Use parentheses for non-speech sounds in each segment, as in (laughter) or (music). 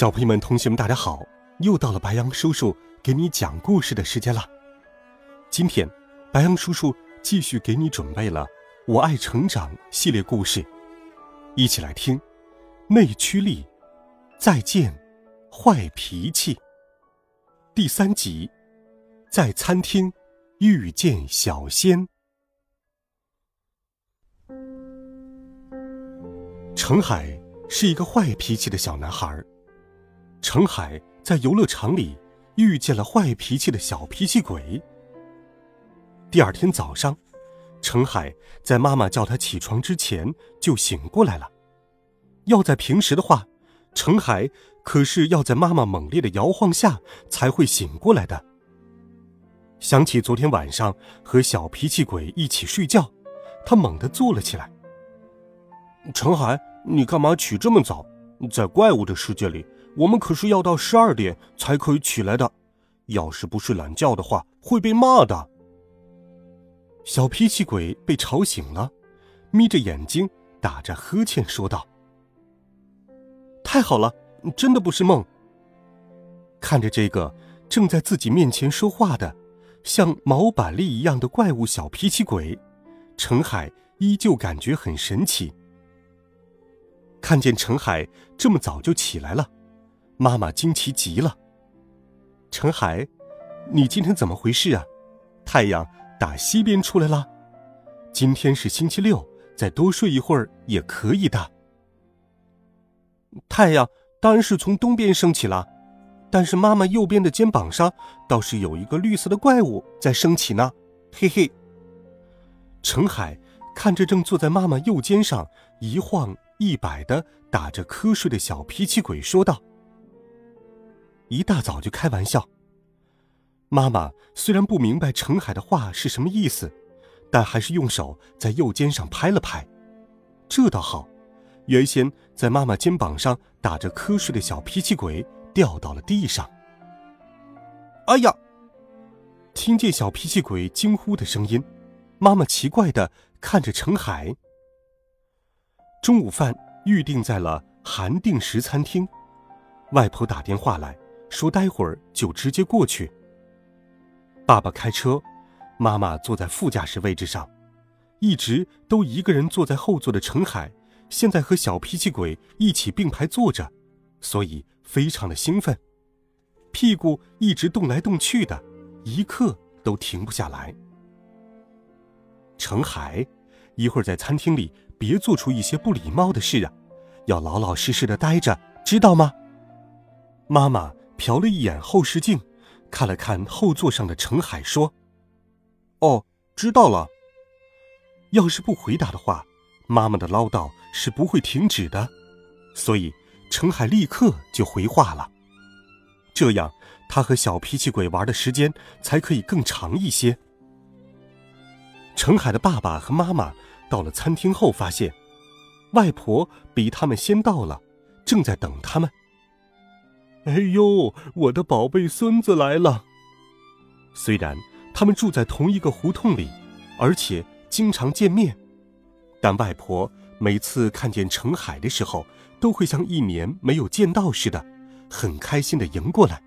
小朋友们、同学们，大家好！又到了白羊叔叔给你讲故事的时间了。今天，白羊叔叔继续给你准备了《我爱成长》系列故事，一起来听《内驱力》，再见，坏脾气。第三集，在餐厅遇见小仙。程海是一个坏脾气的小男孩。程海在游乐场里遇见了坏脾气的小脾气鬼。第二天早上，程海在妈妈叫他起床之前就醒过来了。要在平时的话，程海可是要在妈妈猛烈的摇晃下才会醒过来的。想起昨天晚上和小脾气鬼一起睡觉，他猛地坐了起来。程海，你干嘛起这么早？在怪物的世界里。我们可是要到十二点才可以起来的，要是不睡懒觉的话，会被骂的。小脾气鬼被吵醒了，眯着眼睛打着呵欠说道：“太好了，真的不是梦。”看着这个正在自己面前说话的，像毛板栗一样的怪物小脾气鬼，陈海依旧感觉很神奇。看见陈海这么早就起来了。妈妈惊奇极了。陈海，你今天怎么回事啊？太阳打西边出来了。今天是星期六，再多睡一会儿也可以的。太阳当然是从东边升起了，但是妈妈右边的肩膀上倒是有一个绿色的怪物在升起呢。嘿嘿。陈海看着正坐在妈妈右肩上一晃一摆的打着瞌睡的小脾气鬼说道。一大早就开玩笑。妈妈虽然不明白程海的话是什么意思，但还是用手在右肩上拍了拍。这倒好，原先在妈妈肩膀上打着瞌睡的小脾气鬼掉到了地上。哎呀！听见小脾气鬼惊呼的声音，妈妈奇怪的看着程海。中午饭预定在了韩定时餐厅，外婆打电话来。说待会儿就直接过去。爸爸开车，妈妈坐在副驾驶位置上，一直都一个人坐在后座的陈海，现在和小脾气鬼一起并排坐着，所以非常的兴奋，屁股一直动来动去的，一刻都停不下来。陈海，一会儿在餐厅里别做出一些不礼貌的事啊，要老老实实的待着，知道吗？妈妈。瞟了一眼后视镜，看了看后座上的程海，说：“哦，知道了。要是不回答的话，妈妈的唠叨是不会停止的。所以，程海立刻就回话了。这样，他和小脾气鬼玩的时间才可以更长一些。”程海的爸爸和妈妈到了餐厅后，发现外婆比他们先到了，正在等他们。哎呦，我的宝贝孙子来了！虽然他们住在同一个胡同里，而且经常见面，但外婆每次看见程海的时候，都会像一年没有见到似的，很开心的迎过来。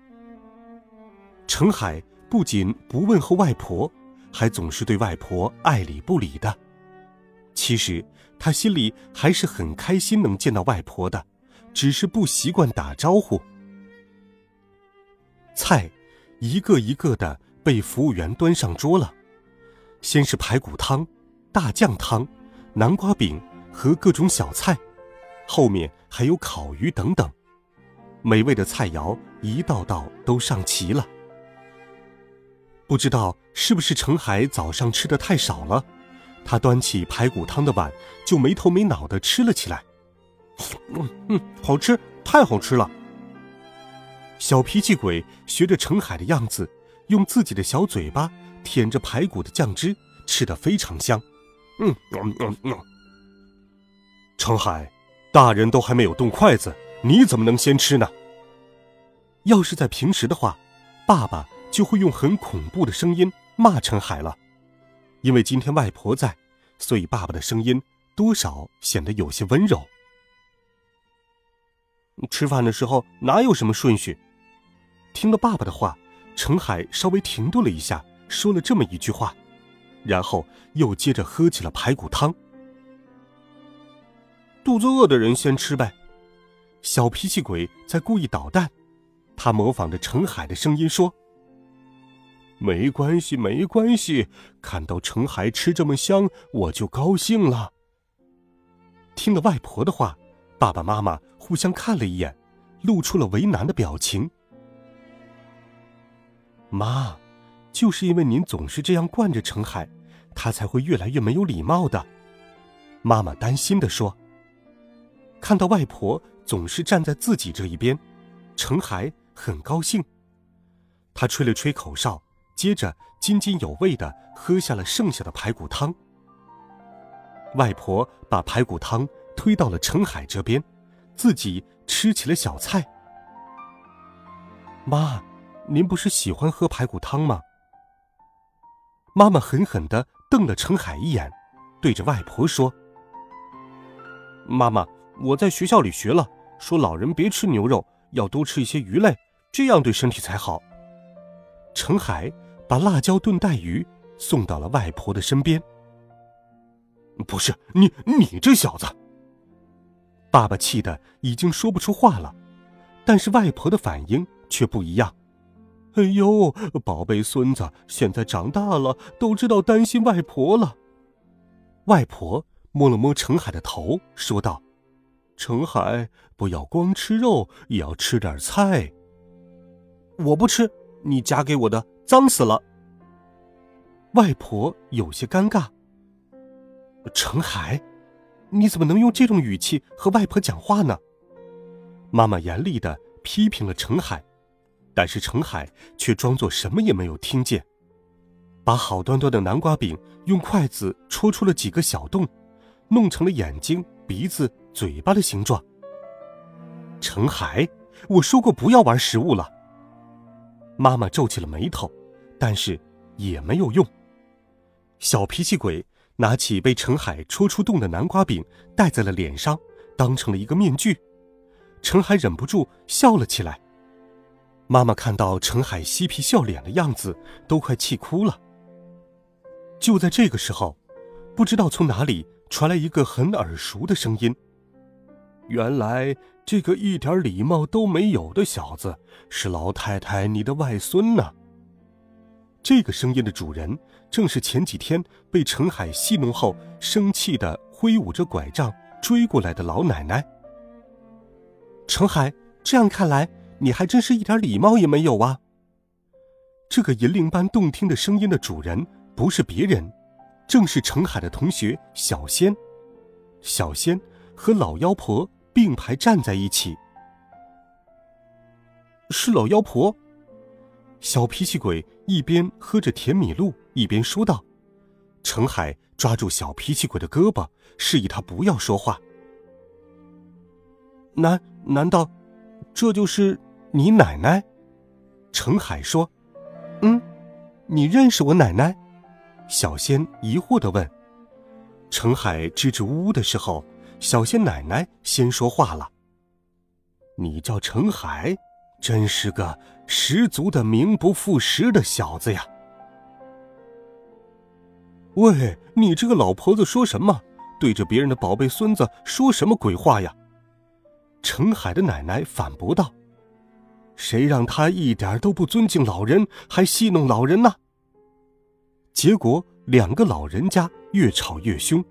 程海不仅不问候外婆，还总是对外婆爱理不理的。其实他心里还是很开心能见到外婆的，只是不习惯打招呼。菜，一个一个的被服务员端上桌了。先是排骨汤、大酱汤、南瓜饼和各种小菜，后面还有烤鱼等等，美味的菜肴一道道都上齐了。不知道是不是程海早上吃的太少了，他端起排骨汤的碗就没头没脑的吃了起来。嗯 (laughs) 嗯，好吃，太好吃了。小脾气鬼学着程海的样子，用自己的小嘴巴舔着排骨的酱汁，吃得非常香。嗯嗯嗯嗯。程海，大人都还没有动筷子，你怎么能先吃呢？要是在平时的话，爸爸就会用很恐怖的声音骂程海了。因为今天外婆在，所以爸爸的声音多少显得有些温柔。吃饭的时候哪有什么顺序？听了爸爸的话，程海稍微停顿了一下，说了这么一句话，然后又接着喝起了排骨汤。肚子饿的人先吃呗。小脾气鬼在故意捣蛋，他模仿着程海的声音说：“没关系，没关系，看到程海吃这么香，我就高兴了。”听了外婆的话，爸爸妈妈互相看了一眼，露出了为难的表情。妈，就是因为您总是这样惯着程海，他才会越来越没有礼貌的。妈妈担心的说。看到外婆总是站在自己这一边，程海很高兴。他吹了吹口哨，接着津津有味的喝下了剩下的排骨汤。外婆把排骨汤推到了程海这边，自己吃起了小菜。妈，您不是喜欢喝排骨汤吗？妈妈狠狠的瞪了程海一眼，对着外婆说：“妈妈。”我在学校里学了，说老人别吃牛肉，要多吃一些鱼类，这样对身体才好。程海把辣椒炖带鱼送到了外婆的身边。不是你，你这小子！爸爸气得已经说不出话了，但是外婆的反应却不一样。哎呦，宝贝孙子，现在长大了，都知道担心外婆了。外婆摸了摸程海的头，说道。程海，不要光吃肉，也要吃点菜。我不吃，你夹给我的脏死了。外婆有些尴尬。程海，你怎么能用这种语气和外婆讲话呢？妈妈严厉的批评了程海，但是程海却装作什么也没有听见，把好端端的南瓜饼用筷子戳出了几个小洞，弄成了眼睛。鼻子、嘴巴的形状。程海，我说过不要玩食物了。妈妈皱起了眉头，但是也没有用。小脾气鬼拿起被程海戳出洞的南瓜饼，戴在了脸上，当成了一个面具。程海忍不住笑了起来。妈妈看到程海嬉皮笑脸的样子，都快气哭了。就在这个时候，不知道从哪里。传来一个很耳熟的声音。原来这个一点礼貌都没有的小子是老太太你的外孙呢。这个声音的主人正是前几天被程海戏弄后生气的挥舞着拐杖追过来的老奶奶。程海，这样看来你还真是一点礼貌也没有啊。这个银铃般动听的声音的主人不是别人。正是程海的同学小仙，小仙和老妖婆并排站在一起。是老妖婆。小脾气鬼一边喝着甜米露，一边说道：“程海抓住小脾气鬼的胳膊，示意他不要说话。难难道这就是你奶奶？”程海说：“嗯，你认识我奶奶？”小仙疑惑的问：“程海支支吾吾的时候，小仙奶奶先说话了：‘你叫程海，真是个十足的名不副实的小子呀！’喂，你这个老婆子说什么？对着别人的宝贝孙子说什么鬼话呀？”程海的奶奶反驳道：“谁让他一点都不尊敬老人，还戏弄老人呢？”结果，两个老人家越吵越凶。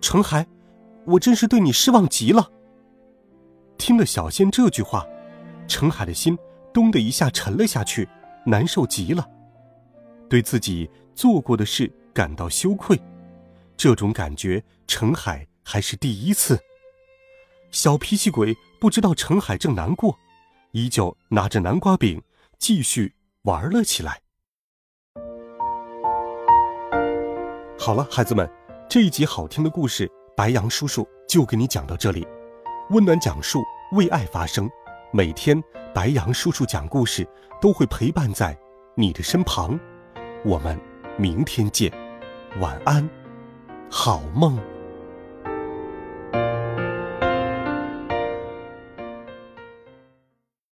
程海，我真是对你失望极了。听了小仙这句话，程海的心咚的一下沉了下去，难受极了，对自己做过的事感到羞愧。这种感觉，程海还是第一次。小脾气鬼不知道程海正难过，依旧拿着南瓜饼继续玩了起来。好了，孩子们，这一集好听的故事，白羊叔叔就给你讲到这里。温暖讲述，为爱发声。每天，白羊叔叔讲故事都会陪伴在你的身旁。我们明天见，晚安，好梦。